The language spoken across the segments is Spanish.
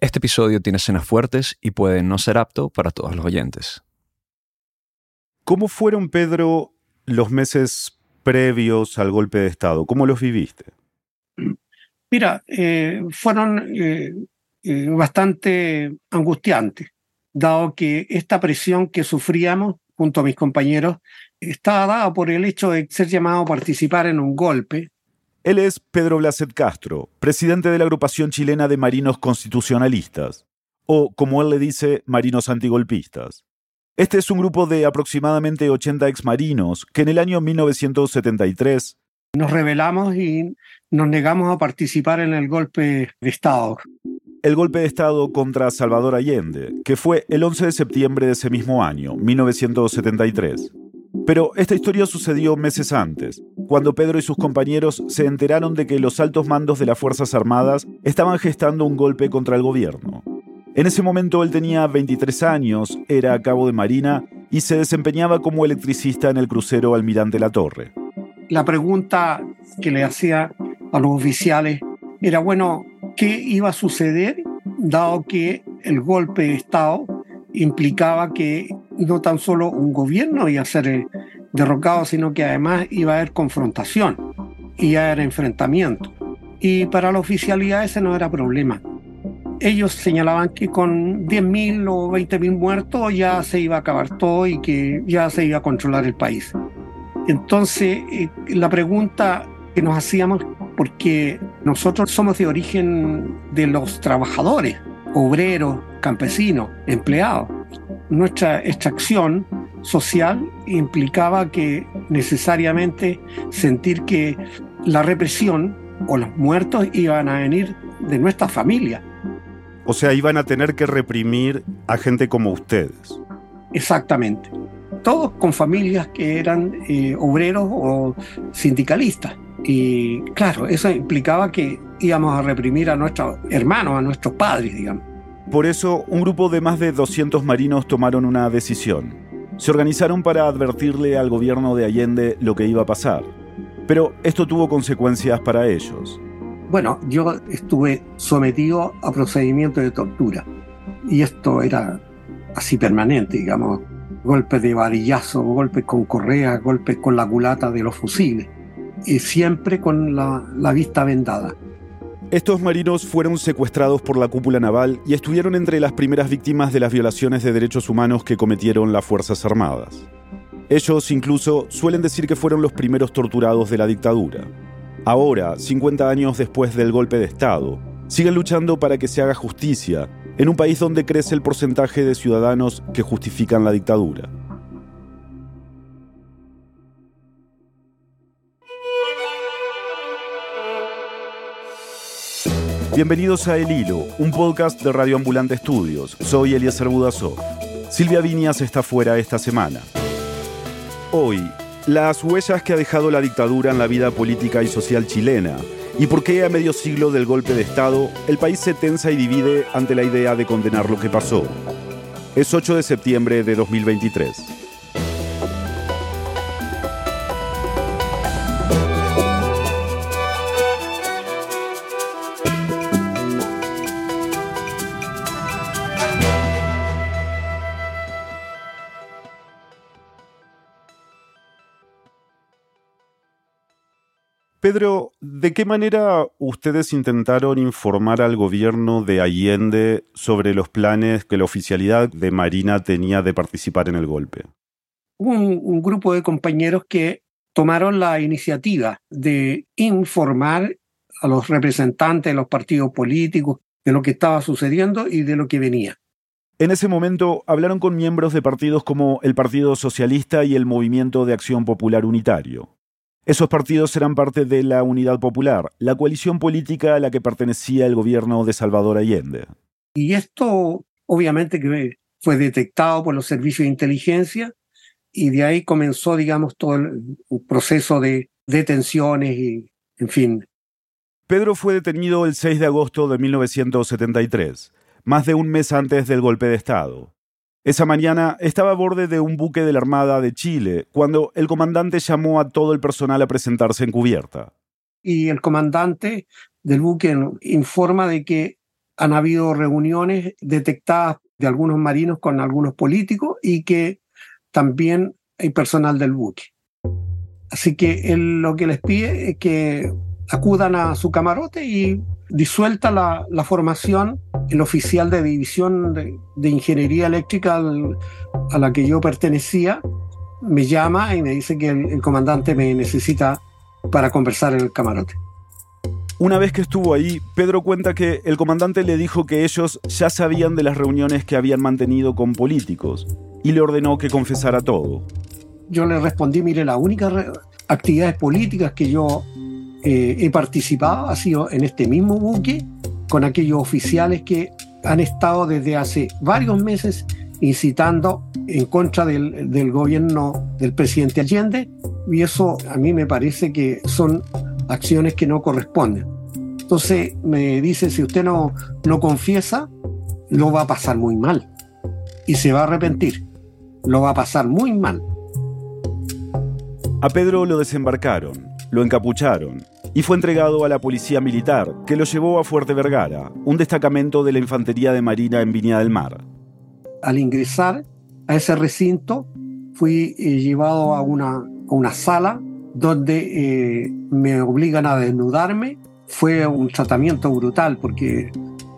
Este episodio tiene escenas fuertes y puede no ser apto para todos los oyentes. ¿Cómo fueron, Pedro, los meses previos al golpe de Estado? ¿Cómo los viviste? Mira, eh, fueron eh, eh, bastante angustiantes, dado que esta presión que sufríamos junto a mis compañeros estaba dada por el hecho de ser llamado a participar en un golpe. Él es Pedro Blaset Castro, presidente de la agrupación chilena de marinos constitucionalistas, o como él le dice, marinos antigolpistas. Este es un grupo de aproximadamente 80 exmarinos que en el año 1973 nos rebelamos y nos negamos a participar en el golpe de Estado. El golpe de Estado contra Salvador Allende, que fue el 11 de septiembre de ese mismo año, 1973. Pero esta historia sucedió meses antes, cuando Pedro y sus compañeros se enteraron de que los altos mandos de las Fuerzas Armadas estaban gestando un golpe contra el gobierno. En ese momento él tenía 23 años, era cabo de marina y se desempeñaba como electricista en el crucero Almirante La Torre. La pregunta que le hacía a los oficiales era, bueno, ¿qué iba a suceder dado que el golpe de Estado implicaba que no tan solo un gobierno iba a ser derrocado, sino que además iba a haber confrontación, iba a haber enfrentamiento. Y para la oficialidad ese no era problema ellos señalaban que con 10.000 o 20.000 muertos ya se iba a acabar todo y que ya se iba a controlar el país. Entonces, eh, la pregunta que nos hacíamos, porque nosotros somos de origen de los trabajadores, obreros, campesinos, empleados. Nuestra extracción social implicaba que necesariamente sentir que la represión o los muertos iban a venir de nuestra familia. O sea, iban a tener que reprimir a gente como ustedes. Exactamente. Todos con familias que eran eh, obreros o sindicalistas. Y claro, eso implicaba que íbamos a reprimir a nuestros hermanos, a nuestros padres, digamos. Por eso, un grupo de más de 200 marinos tomaron una decisión. Se organizaron para advertirle al gobierno de Allende lo que iba a pasar. Pero esto tuvo consecuencias para ellos. Bueno, yo estuve sometido a procedimientos de tortura y esto era así permanente, digamos, golpes de varillazo, golpes con correa, golpes con la culata de los fusiles y siempre con la vista vendada. Estos marinos fueron secuestrados por la cúpula naval y estuvieron entre las primeras víctimas de las violaciones de derechos humanos que cometieron las Fuerzas Armadas. Ellos incluso suelen decir que fueron los primeros torturados de la dictadura. Ahora, 50 años después del golpe de Estado, siguen luchando para que se haga justicia en un país donde crece el porcentaje de ciudadanos que justifican la dictadura. Bienvenidos a El Hilo, un podcast de Radio Ambulante Estudios. Soy Eliezer Budasov. Silvia Viñas está fuera esta semana. Hoy las huellas que ha dejado la dictadura en la vida política y social chilena, y por qué a medio siglo del golpe de Estado el país se tensa y divide ante la idea de condenar lo que pasó. Es 8 de septiembre de 2023. Pedro, ¿de qué manera ustedes intentaron informar al gobierno de Allende sobre los planes que la oficialidad de Marina tenía de participar en el golpe? Un, un grupo de compañeros que tomaron la iniciativa de informar a los representantes de los partidos políticos de lo que estaba sucediendo y de lo que venía. En ese momento hablaron con miembros de partidos como el Partido Socialista y el Movimiento de Acción Popular Unitario. Esos partidos eran parte de la Unidad Popular, la coalición política a la que pertenecía el gobierno de Salvador Allende. Y esto obviamente que fue detectado por los servicios de inteligencia y de ahí comenzó, digamos, todo el proceso de detenciones y, en fin. Pedro fue detenido el 6 de agosto de 1973, más de un mes antes del golpe de Estado. Esa mañana estaba a borde de un buque de la Armada de Chile cuando el comandante llamó a todo el personal a presentarse en cubierta. Y el comandante del buque informa de que han habido reuniones detectadas de algunos marinos con algunos políticos y que también hay personal del buque. Así que él lo que les pide es que acudan a su camarote y disuelta la, formación, el oficial de división de, ingeniería eléctrica a la que yo pertenecía me llama y me dice que el comandante me necesita para conversar en el camarote. Una vez que estuvo ahí, Pedro cuenta que el comandante le dijo que ellos ya sabían de las reuniones que habían mantenido con políticos y le ordenó que confesara todo. Yo le respondí, mire, la única actividades políticas que yo eh, he participado ha sido en este mismo buque con aquellos oficiales que han estado desde hace varios meses incitando en contra del, del gobierno del presidente Allende y eso a mí me parece que son acciones que no corresponden. Entonces me dice, si usted no, no confiesa, lo va a pasar muy mal y se va a arrepentir. Lo va a pasar muy mal. A Pedro lo desembarcaron, lo encapucharon y fue entregado a la policía militar, que lo llevó a Fuerte Vergara, un destacamento de la Infantería de Marina en Viña del Mar. Al ingresar a ese recinto, fui eh, llevado a una, una sala donde eh, me obligan a desnudarme. Fue un tratamiento brutal porque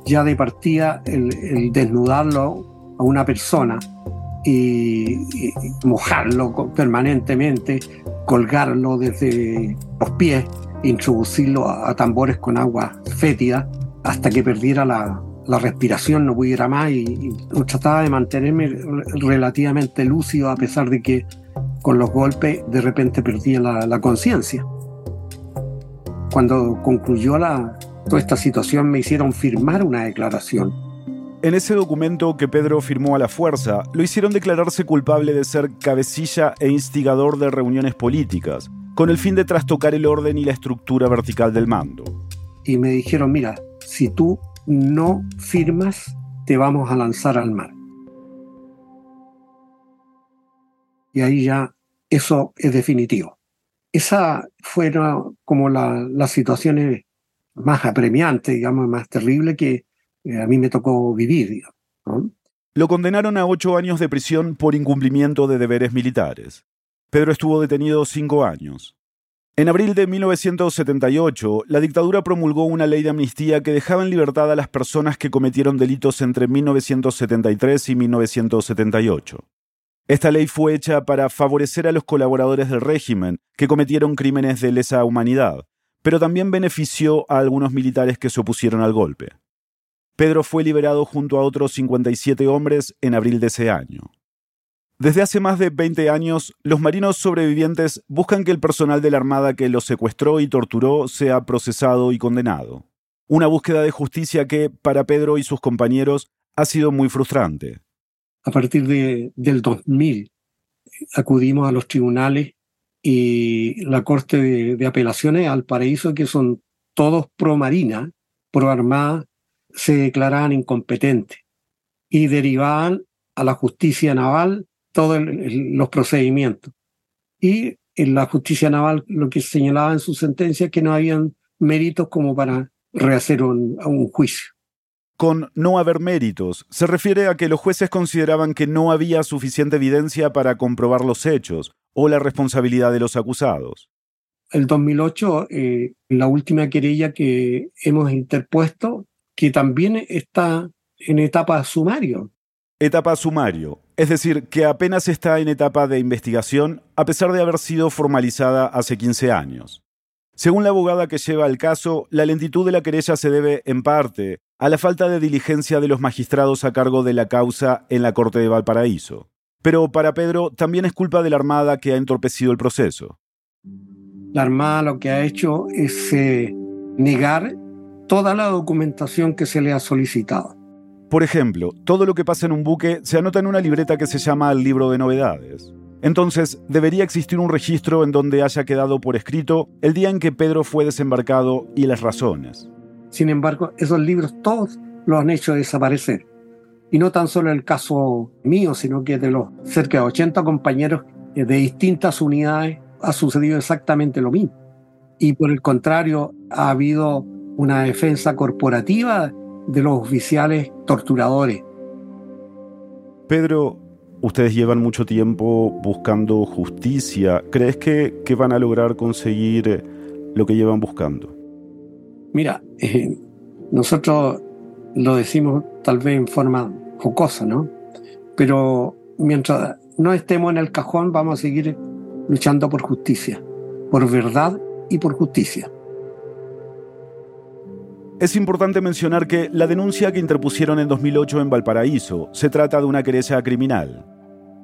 ya de partida el, desnudarlo a una persona y, mojarlo permanentemente, colgarlo desde los pies, introducirlo a, tambores con agua fétida hasta que perdiera la, respiración, no pudiera más y, y, trataba de mantenerme relativamente lúcido a pesar de que con los golpes de repente perdía la, conciencia. Cuando concluyó la, toda esta situación me hicieron firmar una declaración. En ese documento que Pedro firmó a la fuerza, lo hicieron declararse culpable de ser cabecilla e instigador de reuniones políticas, con el fin de trastocar el orden y la estructura vertical del mando. Y me dijeron, mira, si tú no firmas, te vamos a lanzar al mar. y ahí ya eso es definitivo. Esa fue como la, las situaciones más apremiantes, digamos, más terribles que a mí me tocó vivir. Lo condenaron a ocho años de prisión por incumplimiento de deberes militares. Pedro estuvo detenido cinco años. En abril de 1978, la dictadura promulgó una ley de amnistía que dejaba en libertad a las personas que cometieron delitos entre 1973 y 1978. Esta ley fue hecha para favorecer a los colaboradores del régimen que cometieron crímenes de lesa humanidad, pero también benefició a algunos militares que se opusieron al golpe. Pedro fue liberado junto a otros 57 hombres en abril de ese año. Desde hace más de 20 años, los marinos sobrevivientes buscan que el personal de la Armada que los secuestró y torturó sea procesado y condenado. Una búsqueda de justicia que, para Pedro y sus compañeros, ha sido muy frustrante a partir de, del 2000 acudimos a los tribunales y la Corte de, Apelaciones al Paraíso, que son todos pro marina, pro armada, se declaraban incompetentes y derivaban a la justicia naval todos los procedimientos. Y en la justicia naval lo que señalaba en su sentencia es que no habían méritos como para rehacer un juicio. Con no haber méritos, se refiere a que los jueces consideraban que no había suficiente evidencia para comprobar los hechos o la responsabilidad de los acusados. El 2008, eh, la última querella que hemos interpuesto, que también está en etapa sumario. Etapa sumario, es decir, que apenas está en etapa de investigación a pesar de haber sido formalizada hace 15 años. Según la abogada que lleva el caso, la lentitud de la querella se debe, en parte, a la falta de diligencia de los magistrados a cargo de la causa en la Corte de Valparaíso. Pero para Pedro también es culpa de la Armada que ha entorpecido el proceso. La Armada lo que ha hecho es eh, negar toda la documentación que se le ha solicitado. Por ejemplo, todo lo que pasa en un buque se anota en una libreta que se llama el libro de novedades. Entonces, debería existir un registro en donde haya quedado por escrito el día en que Pedro fue desembarcado y las razones. Sin embargo, esos libros todos los han hecho desaparecer. Y no tan solo el caso mío, sino que de los cerca de 80 compañeros de distintas unidades ha sucedido exactamente lo mismo. Y por el contrario, ha habido una defensa corporativa de los oficiales torturadores. Pedro, ustedes llevan mucho tiempo buscando justicia. ¿Crees que, que van a lograr conseguir lo que llevan buscando? Mira, eh, nosotros lo decimos tal vez en forma jocosa, ¿no? Pero mientras no estemos en el cajón, vamos a seguir luchando por justicia, por verdad y por justicia. Es importante mencionar que la denuncia que interpusieron en 2008 en Valparaíso se trata de una querella criminal.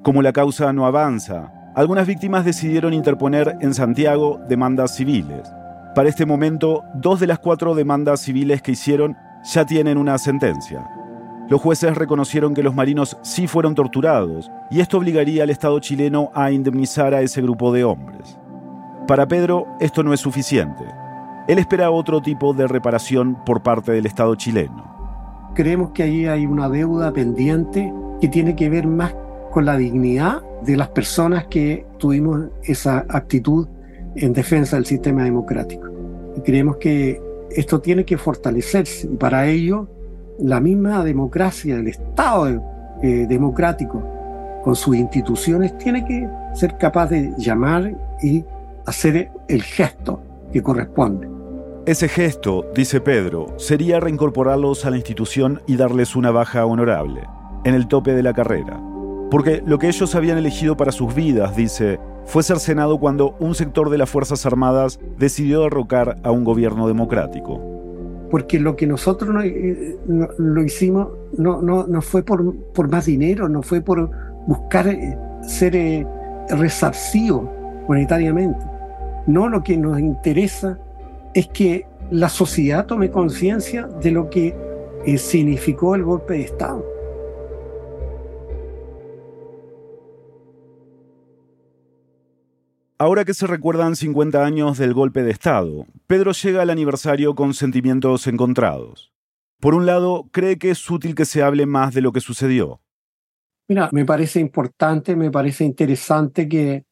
Como la causa no avanza, algunas víctimas decidieron interponer en Santiago demandas civiles. Para este momento, dos de las cuatro demandas civiles que hicieron ya tienen una sentencia. Los jueces reconocieron que los marinos sí fueron torturados y esto obligaría al Estado chileno a indemnizar a ese grupo de hombres. Para Pedro, esto no es suficiente. Él espera otro tipo de reparación por parte del Estado chileno. Creemos que ahí hay una deuda pendiente que tiene que ver más con la dignidad de las personas que tuvimos esa actitud en defensa del sistema democrático. Y creemos que esto tiene que fortalecerse y para ello la misma democracia, el Estado eh, democrático con sus instituciones tiene que ser capaz de llamar y hacer el gesto que corresponde. Ese gesto, dice Pedro, sería reincorporarlos a la institución y darles una baja honorable, en el tope de la carrera. Porque lo que ellos habían elegido para sus vidas, dice, fue ser Senado cuando un sector de las Fuerzas Armadas decidió derrocar a un gobierno democrático. Porque lo que nosotros no, eh, lo hicimos no, no, no fue por, por, más dinero, no fue por buscar eh, ser eh, resarcido monetariamente. No, lo que nos interesa es que la sociedad tome conciencia de lo que eh, significó el golpe de Estado. Ahora que se recuerdan 50 años del golpe de Estado, Pedro llega al aniversario con sentimientos encontrados. Por un lado, cree que es útil que se hable más de lo que sucedió. Mira, me parece importante, me parece interesante que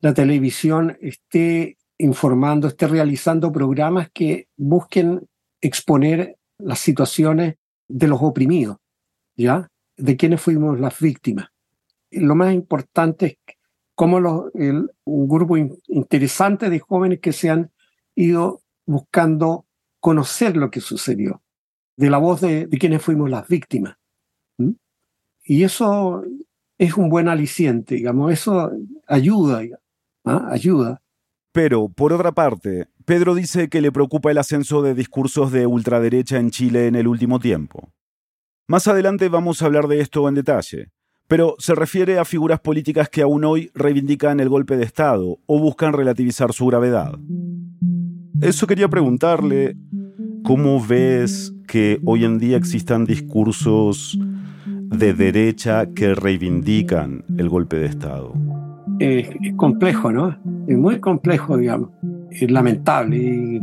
la televisión esté informando, esté realizando programas que busquen exponer las situaciones de los oprimidos, ¿ya? De quienes fuimos las víctimas. lo más importante es cómo un grupo interesante de jóvenes que se han ido buscando conocer lo que sucedió, de la voz de, quienes fuimos las víctimas. Y eso es un buen aliciente, digamos, eso ayuda, ¿ah? ayuda. Pero, por otra parte, Pedro dice que le preocupa el ascenso de discursos de ultraderecha en Chile en el último tiempo. Más adelante vamos a hablar de esto en detalle, pero se refiere a figuras políticas que aún hoy reivindican el golpe de Estado o buscan relativizar su gravedad. Eso quería preguntarle, ¿cómo ves que hoy en día existan discursos de derecha que reivindican el golpe de Estado? Es, complejo, ¿no? Es muy complejo, digamos. Es lamentable. Y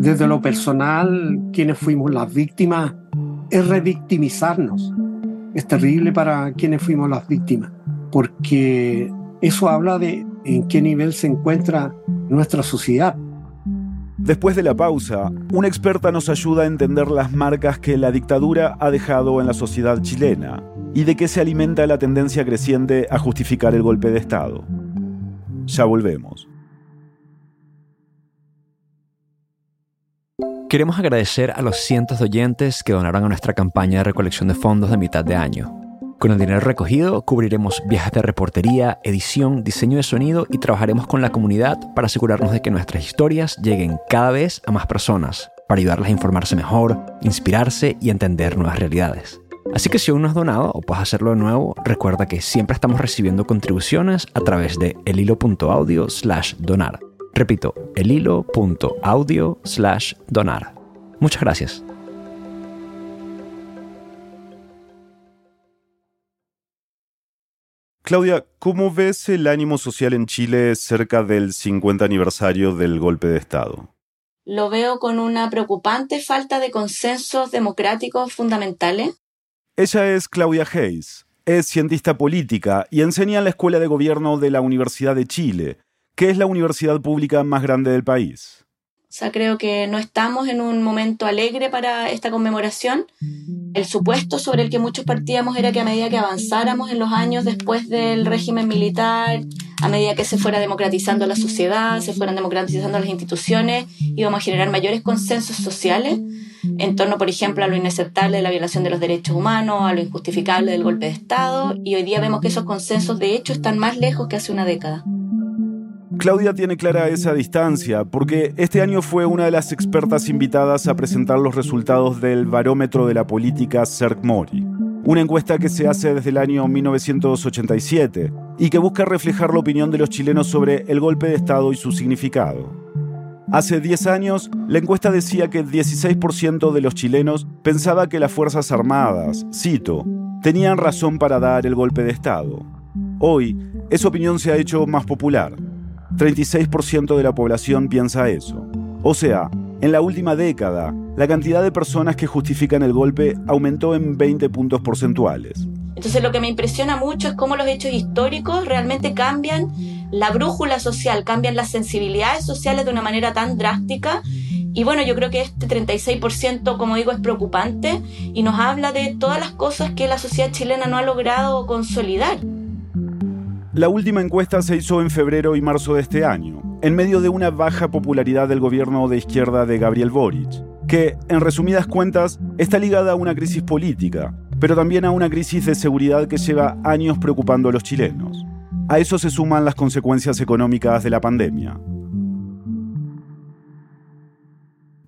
desde lo personal, quienes fuimos las víctimas, es revictimizarnos. Es terrible para quienes fuimos las víctimas, porque eso habla de en qué nivel se encuentra nuestra sociedad. Después de la pausa, una experta nos ayuda a entender las marcas que la dictadura ha dejado en la sociedad chilena y de qué se alimenta la tendencia creciente a justificar el golpe de Estado. Ya volvemos. Queremos agradecer a los cientos de oyentes que donaron a nuestra campaña de recolección de fondos de mitad de año. Con el dinero recogido cubriremos viajes de reportería, edición, diseño de sonido y trabajaremos con la comunidad para asegurarnos de que nuestras historias lleguen cada vez a más personas, para ayudarlas a informarse mejor, inspirarse y entender nuevas realidades. Así que si aún no has donado o puedes hacerlo de nuevo, recuerda que siempre estamos recibiendo contribuciones a través de elhilo.audio slash donar. Repito, elhilo.audio slash donar. Muchas gracias. Claudia, ¿cómo ves el ánimo social en Chile cerca del 50 aniversario del golpe de Estado? Lo veo con una preocupante falta de consensos democráticos fundamentales ella es Claudia Hayes, es cientista política y enseña en la Escuela de Gobierno de la Universidad de Chile, que es la universidad pública más grande del país. O sea, creo que no estamos en un momento alegre para esta conmemoración. El supuesto sobre el que muchos partíamos era que a medida que avanzáramos en los años después del régimen militar, a medida que se fuera democratizando la sociedad, se fueran democratizando las instituciones, íbamos a generar mayores consensos sociales en torno, por ejemplo, a lo inaceptable de la violación de los derechos humanos, a lo injustificable del golpe de Estado, y hoy día vemos que esos consensos de hecho están más lejos que hace una década. Claudia tiene clara esa distancia porque este año fue una de las expertas invitadas a presentar los resultados del Barómetro de la Política CERC-Mori, una encuesta que se hace desde el año 1987 y que busca reflejar la opinión de los chilenos sobre el golpe de Estado y su significado. Hace 10 años, la encuesta decía que el 16% de los chilenos pensaba que las Fuerzas Armadas, cito, tenían razón para dar el golpe de Estado. Hoy, esa opinión se ha hecho más popular 36% de la población piensa eso. O sea, en la última década, la cantidad de personas que justifican el golpe aumentó en 20 puntos porcentuales. Entonces lo que me impresiona mucho es cómo los hechos históricos realmente cambian la brújula social, cambian las sensibilidades sociales de una manera tan drástica. Y bueno, yo creo que este 36%, como digo, es preocupante y nos habla de todas las cosas que la sociedad chilena no ha logrado consolidar. La última encuesta se hizo en febrero y marzo de este año, en medio de una baja popularidad del gobierno de izquierda de Gabriel Boric, que, en resumidas cuentas, está ligada a una crisis política, pero también a una crisis de seguridad que lleva años preocupando a los chilenos. A eso se suman las consecuencias económicas de la pandemia.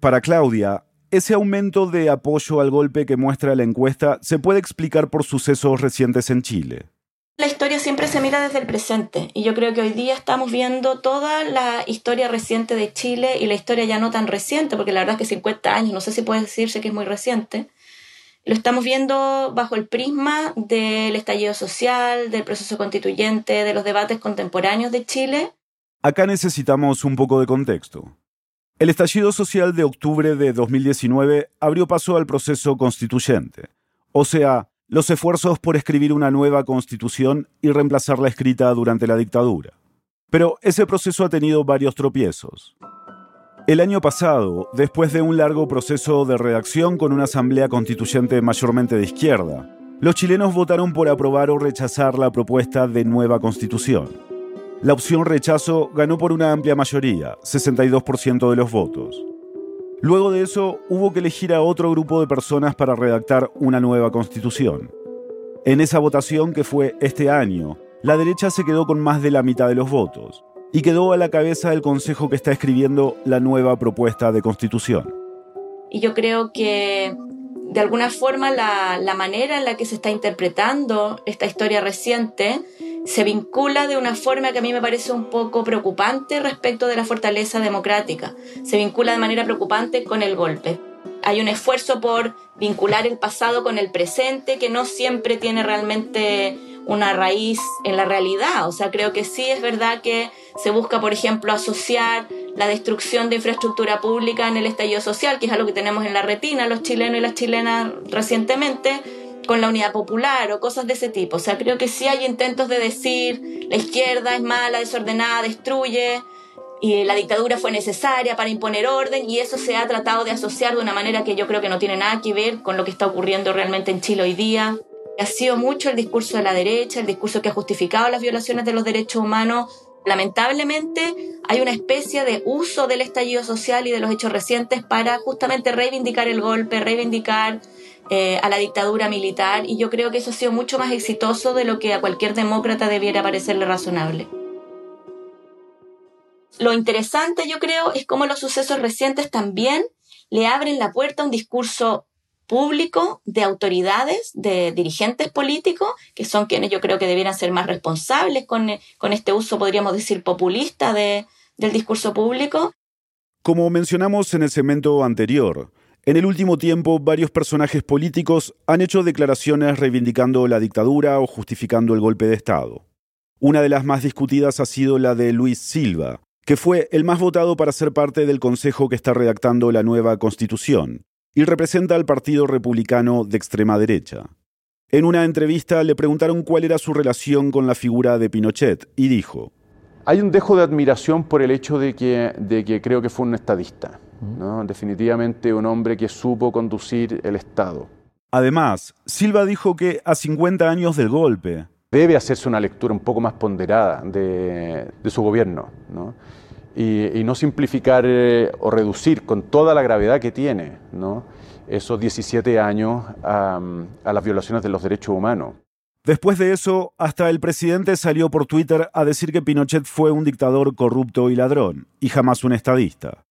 Para Claudia, ese aumento de apoyo al golpe que muestra la encuesta se puede explicar por sucesos recientes en Chile. La historia siempre se mira desde el presente y yo creo que hoy día estamos viendo toda la historia reciente de Chile y la historia ya no tan reciente, porque la verdad es que 50 años, no sé si puede decirse que es muy reciente, lo estamos viendo bajo el prisma del estallido social, del proceso constituyente, de los debates contemporáneos de Chile. Acá necesitamos un poco de contexto. El estallido social de octubre de 2019 abrió paso al proceso constituyente, o sea, los esfuerzos por escribir una nueva constitución y reemplazar la escrita durante la dictadura. Pero ese proceso ha tenido varios tropiezos. El año pasado, después de un largo proceso de redacción con una asamblea constituyente mayormente de izquierda, los chilenos votaron por aprobar o rechazar la propuesta de nueva constitución. La opción rechazo ganó por una amplia mayoría, 62% de los votos. Luego de eso, hubo que elegir a otro grupo de personas para redactar una nueva constitución. En esa votación que fue este año, la derecha se quedó con más de la mitad de los votos y quedó a la cabeza del Consejo que está escribiendo la nueva propuesta de constitución. Y yo creo que de alguna forma la, la manera en la que se está interpretando esta historia reciente se vincula de una forma que a mí me parece un poco preocupante respecto de la fortaleza democrática. Se vincula de manera preocupante con el golpe. Hay un esfuerzo por vincular el pasado con el presente que no siempre tiene realmente una raíz en la realidad. O sea, creo que sí es verdad que se busca, por ejemplo, asociar la destrucción de infraestructura pública en el estallido social, que es algo que tenemos en la retina los chilenos y las chilenas recientemente, con la unidad popular o cosas de ese tipo. O sea, creo que sí hay intentos de decir la izquierda es mala, desordenada, destruye y la dictadura fue necesaria para imponer orden y eso se ha tratado de asociar de una manera que yo creo que no tiene nada que ver con lo que está ocurriendo realmente en Chile hoy día. Ha sido mucho el discurso de la derecha, el discurso que ha justificado las violaciones de los derechos humanos. Lamentablemente hay una especie de uso del estallido social y de los hechos recientes para justamente reivindicar el golpe, reivindicar eh, a la dictadura militar y yo creo que eso ha sido mucho más exitoso de lo que a cualquier demócrata debiera parecerle razonable. Lo interesante yo creo es cómo los sucesos recientes también le abren la puerta a un discurso público de autoridades, de dirigentes políticos, que son quienes yo creo que debieran ser más responsables con, con este uso, podríamos decir, populista de, del discurso público. Como mencionamos en el segmento anterior, en el último tiempo, varios personajes políticos han hecho declaraciones reivindicando la dictadura o justificando el golpe de Estado. Una de las más discutidas ha sido la de Luis Silva, que fue el más votado para ser parte del Consejo que está redactando la nueva Constitución, y representa al Partido Republicano de extrema derecha. En una entrevista le preguntaron cuál era su relación con la figura de Pinochet, y dijo, Hay un dejo de admiración por el hecho de que, de que creo que fue un estadista, ¿no? definitivamente un hombre que supo conducir el Estado. Además, Silva dijo que a 50 años del golpe... Debe hacerse una lectura un poco más ponderada de, su gobierno ¿no? Y, no simplificar eh, o reducir con toda la gravedad que tiene esos 17 años a las violaciones de los derechos humanos. Después de eso, hasta el presidente salió por Twitter a decir que Pinochet fue un dictador corrupto y ladrón, y jamás un estadista.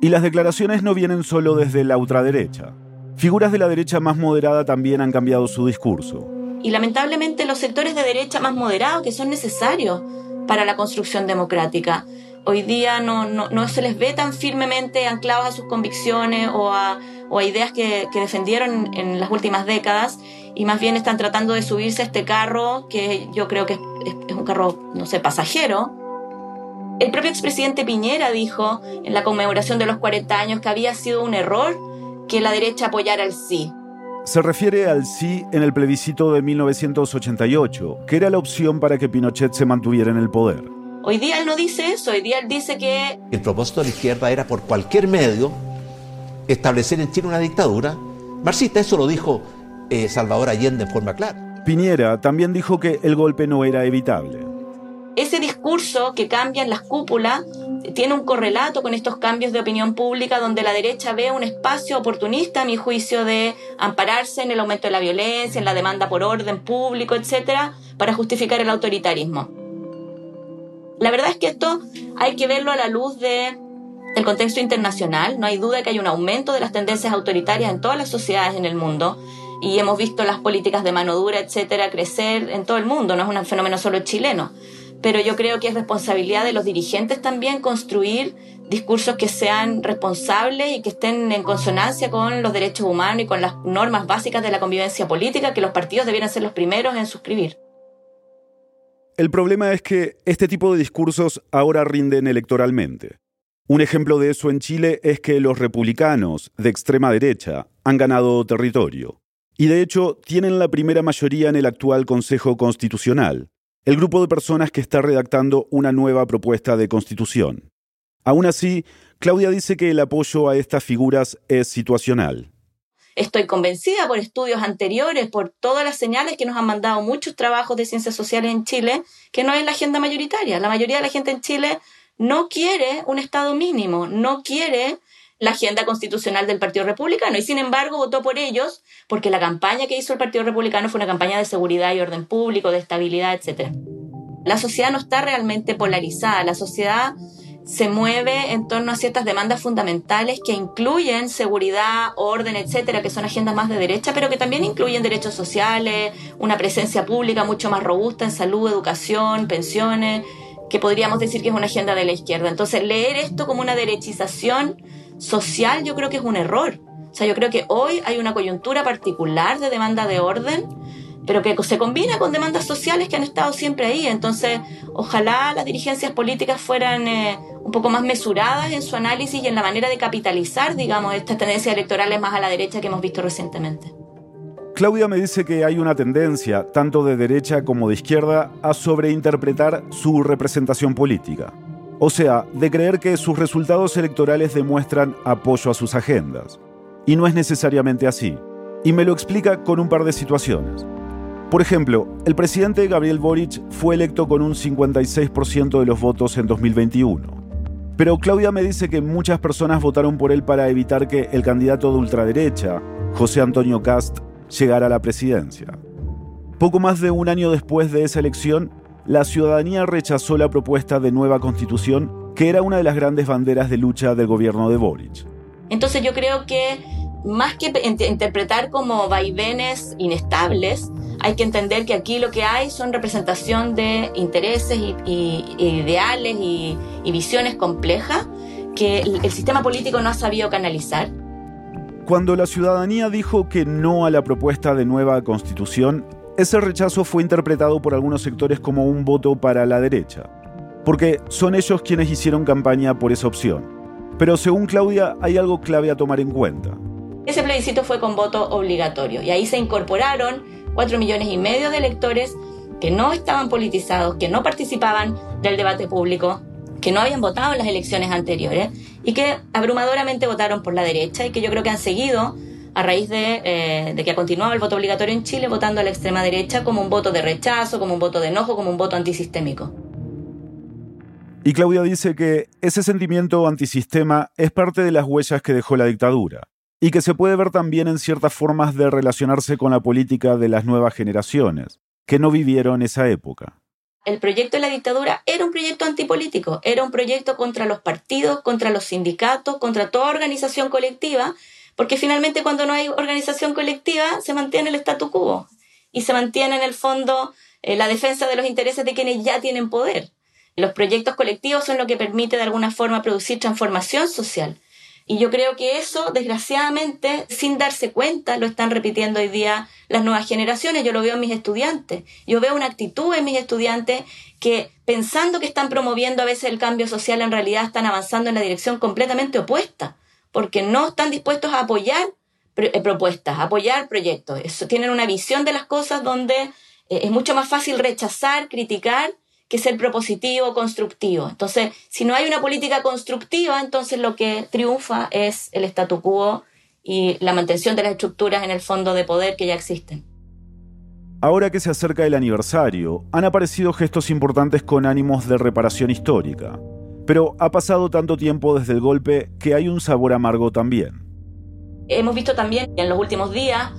Y las declaraciones no vienen solo desde la ultraderecha. Figuras de la derecha más moderada también han cambiado su discurso. Y lamentablemente los sectores de derecha más moderados que son necesarios para la construcción democrática. Hoy día no, se les ve tan firmemente anclados a sus convicciones o a, ideas que, defendieron en las últimas décadas y más bien están tratando de subirse a este carro que yo creo que es, un carro, no sé, pasajero. El propio expresidente Piñera dijo en la conmemoración de los 40 años que había sido un error que la derecha apoyara el sí. Se refiere al sí en el plebiscito de 1988, que era la opción para que Pinochet se mantuviera en el poder. Hoy día él no dice eso, hoy día él dice que... El propósito de la izquierda era por cualquier medio establecer en Chile una dictadura marxista, eso lo dijo eh, Salvador Allende en forma clara. Piñera también dijo que el golpe no era evitable. Ese discurso que cambia en las cúpulas tiene un correlato con estos cambios de opinión pública donde la derecha ve un espacio oportunista, a mi juicio, de ampararse en el aumento de la violencia, en la demanda por orden público, etcétera, para justificar el autoritarismo. La verdad es que esto hay que verlo a la luz de el contexto internacional. No hay duda que hay un aumento de las tendencias autoritarias en todas las sociedades en el mundo y hemos visto las políticas de mano dura, etcétera, crecer en todo el mundo, no es un fenómeno solo chileno. Pero yo creo que es responsabilidad de los dirigentes también construir discursos que sean responsables y que estén en consonancia con los derechos humanos y con las normas básicas de la convivencia política que los partidos debieran ser los primeros en suscribir. El problema es que este tipo de discursos ahora rinden electoralmente. Un ejemplo de eso en Chile es que los republicanos de extrema derecha han ganado territorio y de hecho tienen la primera mayoría en el actual Consejo Constitucional, el grupo de personas que está redactando una nueva propuesta de constitución. Aún así, Claudia dice que el apoyo a estas figuras es situacional. Estoy convencida por estudios anteriores, por todas las señales que nos han mandado muchos trabajos de ciencias sociales en Chile, que no es la agenda mayoritaria. La mayoría de la gente en Chile no quiere un Estado mínimo, no quiere la agenda constitucional del Partido Republicano y sin embargo votó por ellos porque la campaña que hizo el Partido Republicano fue una campaña de seguridad y orden público, de estabilidad, etc. La sociedad no está realmente polarizada, la sociedad se mueve en torno a ciertas demandas fundamentales que incluyen seguridad, orden, etcétera, que son agendas más de derecha, pero que también incluyen derechos sociales, una presencia pública mucho más robusta en salud, educación, pensiones, que podríamos decir que es una agenda de la izquierda. Entonces, leer esto como una derechización social yo creo que es un error. O sea, yo creo que hoy hay una coyuntura particular de demanda de orden, pero que se combina con demandas sociales que han estado siempre ahí. Entonces, ojalá las dirigencias políticas fueran eh, un poco más mesuradas en su análisis y en la manera de capitalizar, digamos, estas tendencias electorales más a la derecha que hemos visto recientemente. Claudia me dice que hay una tendencia, tanto de derecha como de izquierda, a sobreinterpretar su representación política. O sea, de creer que sus resultados electorales demuestran apoyo a sus agendas. Y no es necesariamente así. Y me lo explica con un par de situaciones. Por ejemplo, el presidente Gabriel Boric fue electo con un 56% de los votos en 2021. Pero Claudia me dice que muchas personas votaron por él para evitar que el candidato de ultraderecha, José Antonio Cast, llegara a la presidencia. Poco más de un año después de esa elección, la ciudadanía rechazó la propuesta de nueva constitución, que era una de las grandes banderas de lucha del gobierno de Boric. Entonces yo creo que más que interpretar como vaivenes inestables, hay que entender que aquí lo que hay son representación de intereses y, ideales y, visiones complejas que el sistema político no ha sabido canalizar. Cuando la ciudadanía dijo que no a la propuesta de nueva constitución, ese rechazo fue interpretado por algunos sectores como un voto para la derecha, porque son ellos quienes hicieron campaña por esa opción. Pero según Claudia, hay algo clave a tomar en cuenta. Ese plebiscito fue con voto obligatorio y ahí se incorporaron cuatro millones y medio de electores que no estaban politizados, que no participaban del debate público, que no habían votado en las elecciones anteriores y que abrumadoramente votaron por la derecha y que yo creo que han seguido a raíz de, eh, de, que ha continuado el voto obligatorio en Chile votando a la extrema derecha como un voto de rechazo, como un voto de enojo, como un voto antisistémico. Y Claudia dice que ese sentimiento antisistema es parte de las huellas que dejó la dictadura y que se puede ver también en ciertas formas de relacionarse con la política de las nuevas generaciones, que no vivieron esa época. El proyecto de la dictadura era un proyecto antipolítico, era un proyecto contra los partidos, contra los sindicatos, contra toda organización colectiva, porque finalmente cuando no hay organización colectiva se mantiene el statu quo y se mantiene en el fondo eh, la defensa de los intereses de quienes ya tienen poder. Los proyectos colectivos son lo que permite de alguna forma producir transformación social. Y yo creo que eso, desgraciadamente, sin darse cuenta, lo están repitiendo hoy día las nuevas generaciones. Yo lo veo en mis estudiantes. Yo veo una actitud en mis estudiantes que, pensando que están promoviendo a veces el cambio social, en realidad están avanzando en la dirección completamente opuesta, porque no están dispuestos a apoyar eh, propuestas, apoyar proyectos. tienen una visión de las cosas donde eh, es mucho más fácil rechazar, criticar que ser propositivo, constructivo. Entonces, si no hay una política constructiva, entonces lo que triunfa es el statu quo y la mantención de las estructuras en el fondo de poder que ya existen. Ahora que se acerca el aniversario, han aparecido gestos importantes con ánimos de reparación histórica. Pero ha pasado tanto tiempo desde el golpe que hay un sabor amargo también. Hemos visto también en los últimos días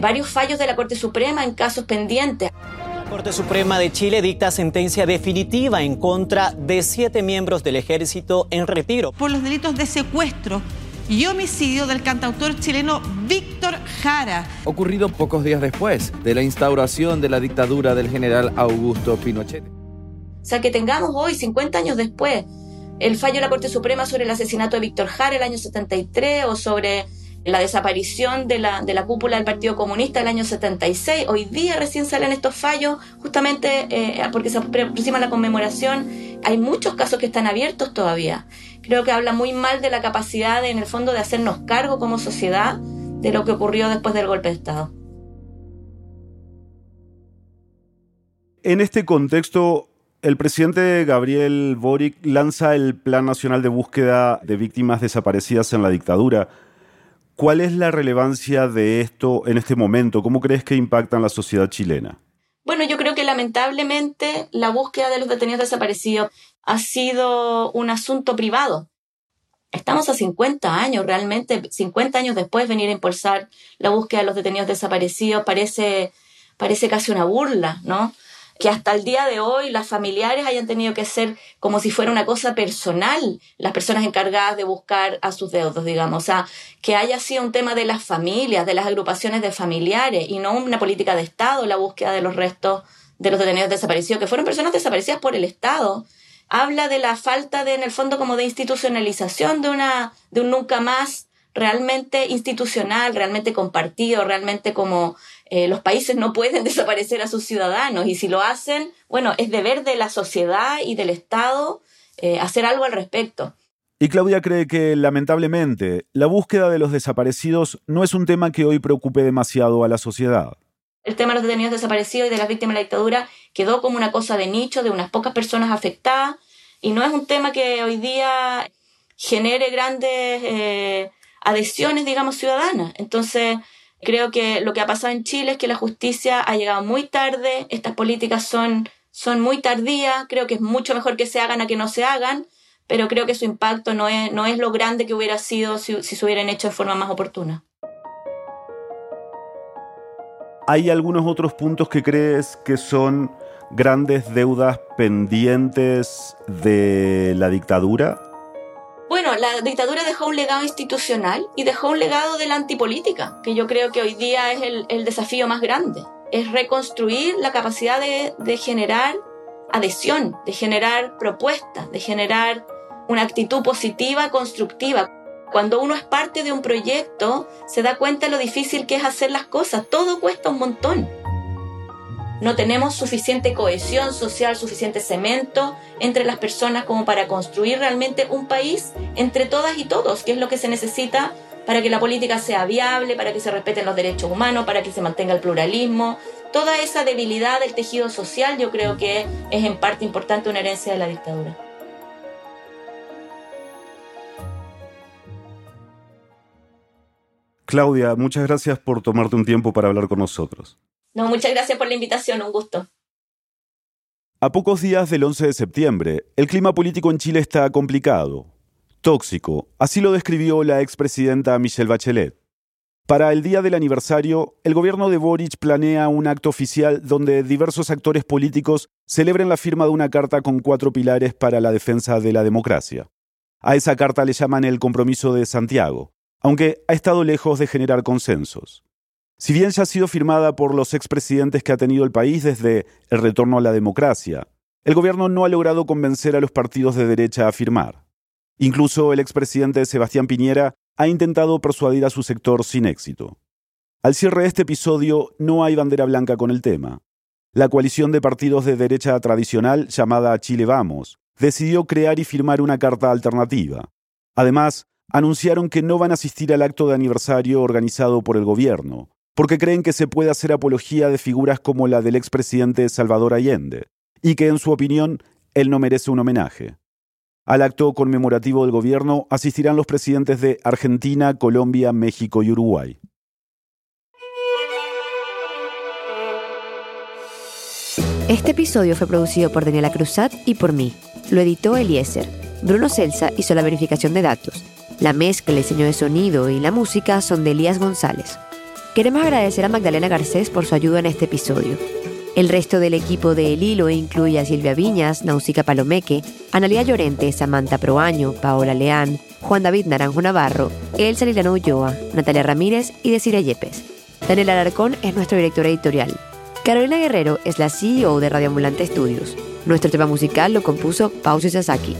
varios fallos de la Corte Suprema en casos pendientes. La Corte Suprema de Chile dicta sentencia definitiva en contra de siete miembros del ejército en retiro. Por los delitos de secuestro y homicidio del cantautor chileno Víctor Jara. Ocurrido pocos días después de la instauración de la dictadura del general Augusto Pinochet. O sea, que tengamos hoy, 50 años después, el fallo de la Corte Suprema sobre el asesinato de Víctor Jara el año 73 o sobre la desaparición de la, cúpula del Partido Comunista el año 76. Hoy día recién salen estos fallos, justamente eh, porque se aproxima la conmemoración. Hay muchos casos que están abiertos todavía. Creo que habla muy mal de la capacidad, en el fondo, de hacernos cargo como sociedad de lo que ocurrió después del golpe de Estado. En este contexto, el presidente Gabriel Boric lanza el Plan Nacional de Búsqueda de Víctimas Desaparecidas en la Dictadura ¿Cuál es la relevancia de esto en este momento? ¿Cómo crees que impacta en la sociedad chilena? Bueno, yo creo que lamentablemente la búsqueda de los detenidos desaparecidos ha sido un asunto privado. Estamos a 50 años, realmente 50 años después venir a impulsar la búsqueda de los detenidos desaparecidos parece, parece casi una burla, ¿no? Que hasta el día de hoy las familiares hayan tenido que ser como si fuera una cosa personal, las personas encargadas de buscar a sus deudos, digamos. O sea, que haya sido un tema de las familias, de las agrupaciones de familiares y no una política de Estado, la búsqueda de los restos de los detenidos desaparecidos, que fueron personas desaparecidas por el Estado. Habla de la falta de, en el fondo, como de institucionalización de una, de un nunca más realmente institucional, realmente compartido, realmente como eh, los países no pueden desaparecer a sus ciudadanos y si lo hacen, bueno, es deber de la sociedad y del Estado eh, hacer algo al respecto. Y Claudia cree que, lamentablemente, la búsqueda de los desaparecidos no es un tema que hoy preocupe demasiado a la sociedad. El tema de los detenidos desaparecidos y de las víctimas de la dictadura quedó como una cosa de nicho, de unas pocas personas afectadas, y no es un tema que hoy día genere grandes eh, adhesiones, digamos, ciudadanas. Entonces, Creo que lo que ha pasado en Chile es que la justicia ha llegado muy tarde, estas políticas son, son muy tardías, creo que es mucho mejor que se hagan a que no se hagan, pero creo que su impacto no es, no es lo grande que hubiera sido si, si se hubieran hecho de forma más oportuna. ¿Hay algunos otros puntos que crees que son grandes deudas pendientes de la dictadura? Bueno, la dictadura dejó un legado institucional y dejó un legado de la antipolítica, que yo creo que hoy día es el, desafío más grande. Es reconstruir la capacidad de, de generar adhesión, de generar propuestas, de generar una actitud positiva, constructiva. Cuando uno es parte de un proyecto, se da cuenta de lo difícil que es hacer las cosas. Todo cuesta un montón no tenemos suficiente cohesión social, suficiente cemento entre las personas como para construir realmente un país entre todas y todos, que es lo que se necesita para que la política sea viable, para que se respeten los derechos humanos, para que se mantenga el pluralismo, toda esa debilidad del tejido social yo creo que es en parte importante una herencia de la dictadura. Claudia, muchas gracias por tomarte un tiempo para hablar con nosotros. No, muchas gracias por la invitación, un gusto. A pocos días del 11 de septiembre, el clima político en Chile está complicado, tóxico, así lo describió la expresidenta Michelle Bachelet. Para el día del aniversario, el gobierno de Boric planea un acto oficial donde diversos actores políticos celebren la firma de una carta con cuatro pilares para la defensa de la democracia. A esa carta le llaman el compromiso de Santiago, aunque ha estado lejos de generar consensos. Si bien ya ha sido firmada por los expresidentes que ha tenido el país desde el retorno a la democracia, el gobierno no ha logrado convencer a los partidos de derecha a firmar. Incluso el expresidente Sebastián Piñera ha intentado persuadir a su sector sin éxito. Al cierre de este episodio no hay bandera blanca con el tema. La coalición de partidos de derecha tradicional llamada Chile Vamos decidió crear y firmar una carta alternativa. Además, anunciaron que no van a asistir al acto de aniversario organizado por el gobierno, porque creen que se puede hacer apología de figuras como la del expresidente Salvador Allende, y que en su opinión él no merece un homenaje. Al acto conmemorativo del gobierno asistirán los presidentes de Argentina, Colombia, México y Uruguay. Este episodio fue producido por Daniela Cruzat y por mí. Lo editó Eliezer. Bruno Celsa hizo la verificación de datos. La mezcla, el diseño de sonido y la música son de Elías González. Queremos agradecer a Magdalena Garcés por su ayuda en este episodio. El resto del equipo de El Hilo incluye a Silvia Viñas, Nausica Palomeque, Analia Llorente, Samantha Proaño, Paola Leán, Juan David Naranjo Navarro, Elsa Liliano Ulloa, Natalia Ramírez y Desiree Yepes. Daniel Alarcón es nuestro director editorial. Carolina Guerrero es la CEO de Radio Ambulante Studios. Nuestro tema musical lo compuso Pausi Sasaki.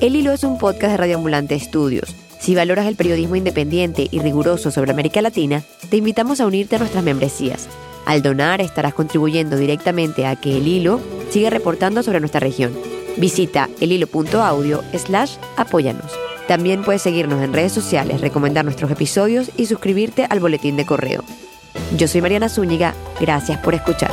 El Hilo es un podcast de Radio Ambulante Studios si valoras el periodismo independiente y riguroso sobre América Latina, te invitamos a unirte a nuestras membresías. Al donar estarás contribuyendo directamente a que el hilo siga reportando sobre nuestra región. Visita elhilo.audio slash apóyanos. También puedes seguirnos en redes sociales, recomendar nuestros episodios y suscribirte al boletín de correo. Yo soy Mariana Zúñiga, gracias por escuchar.